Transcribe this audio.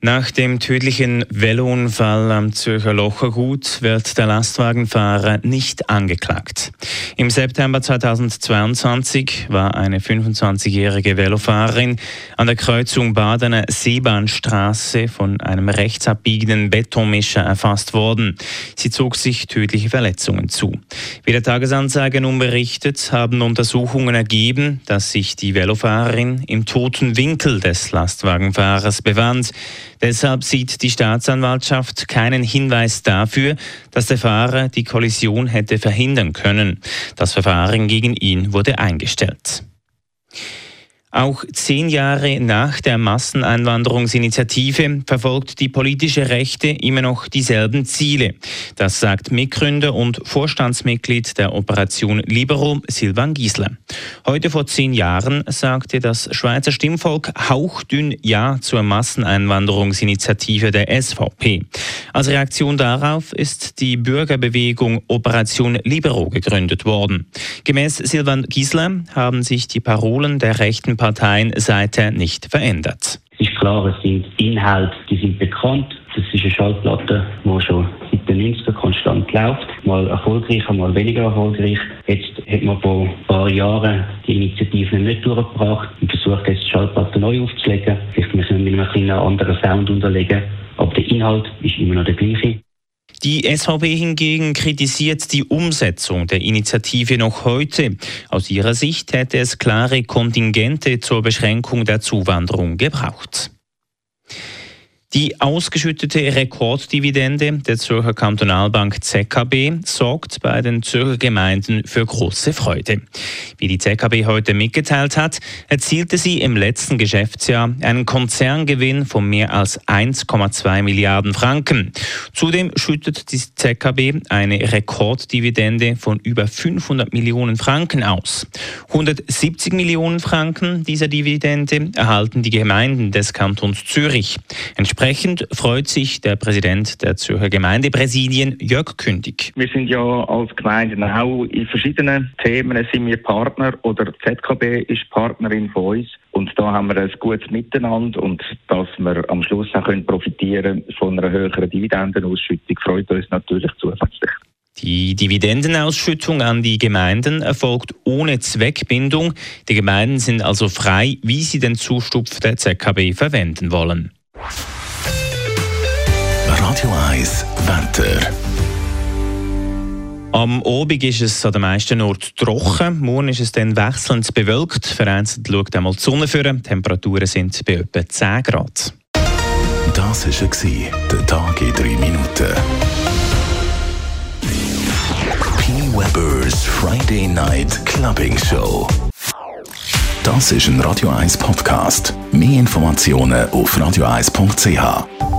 Nach dem tödlichen Velounfall am Zürcher Lochergut wird der Lastwagenfahrer nicht angeklagt. Im September 2022 war eine 25-jährige Velofahrerin an der Kreuzung Badener Seebahnstraße von einem rechtsabbiegenden Betonmischer erfasst worden. Sie zog sich tödliche Verletzungen zu. Wie der Tagesanzeiger nun berichtet, haben Untersuchungen ergeben, dass sich die Velofahrerin im toten Winkel des Lastwagenfahrers befand. Deshalb sieht die Staatsanwaltschaft keinen Hinweis dafür, dass der Fahrer die Kollision hätte verhindern können. Das Verfahren gegen ihn wurde eingestellt. Auch zehn Jahre nach der Masseneinwanderungsinitiative verfolgt die politische Rechte immer noch dieselben Ziele. Das sagt Mitgründer und Vorstandsmitglied der Operation Libero, Silvan Giesler. Heute vor zehn Jahren sagte das Schweizer Stimmvolk hauchdünn Ja zur Masseneinwanderungsinitiative der SVP. Als Reaktion darauf ist die Bürgerbewegung Operation Libero gegründet worden. Gemäß Silvan Giesler haben sich die Parolen der rechten Parteien seither nicht verändert. Es ist klar, es sind Inhalte, die sind bekannt. Das ist eine Schallplatte, die schon seit den 90er konstant läuft. Mal erfolgreicher, mal weniger erfolgreich. Jetzt hat man vor ein paar Jahren die Initiative nicht durchgebracht und versucht jetzt die Schallplatte neu aufzulegen. Vielleicht müssen wir mit einem kleinen anderen Sound unterlegen. Aber der Inhalt ist immer noch der gleiche. Die SVP hingegen kritisiert die Umsetzung der Initiative noch heute. Aus ihrer Sicht hätte es klare Kontingente zur Beschränkung der Zuwanderung gebraucht. Die ausgeschüttete Rekorddividende der Zürcher Kantonalbank ZKB sorgt bei den Zürcher Gemeinden für große Freude. Wie die ZKB heute mitgeteilt hat, erzielte sie im letzten Geschäftsjahr einen Konzerngewinn von mehr als 1,2 Milliarden Franken. Zudem schüttet die ZKB eine Rekorddividende von über 500 Millionen Franken aus. 170 Millionen Franken dieser Dividende erhalten die Gemeinden des Kantons Zürich. Entsprechend freut sich der Präsident der Zürcher Gemeindepräsidien, Jörg Kündig. Wir sind ja als Gemeinden auch in verschiedenen Themen sind wir Partner oder ZKB ist Partnerin von uns. Und da haben wir ein gutes Miteinander und dass wir am Schluss auch können profitieren von einer höheren Dividendenausschüttung, freut uns natürlich zusätzlich. Die Dividendenausschüttung an die Gemeinden erfolgt ohne Zweckbindung. Die Gemeinden sind also frei, wie sie den Zustupf der ZKB verwenden wollen. Radio 1 Wetter. Am Abend ist es an den meisten Orten trocken. Morgen ist es dann wechselnd bewölkt. Vereinzelt schaut einmal die Sonne vor. Die Temperaturen sind bei etwa 10 Grad. Das war der Tag in 3 Minuten. P. Weber's Friday Night Clubbing Show. Das ist ein Radio 1 Podcast. Mehr Informationen auf radio1.ch.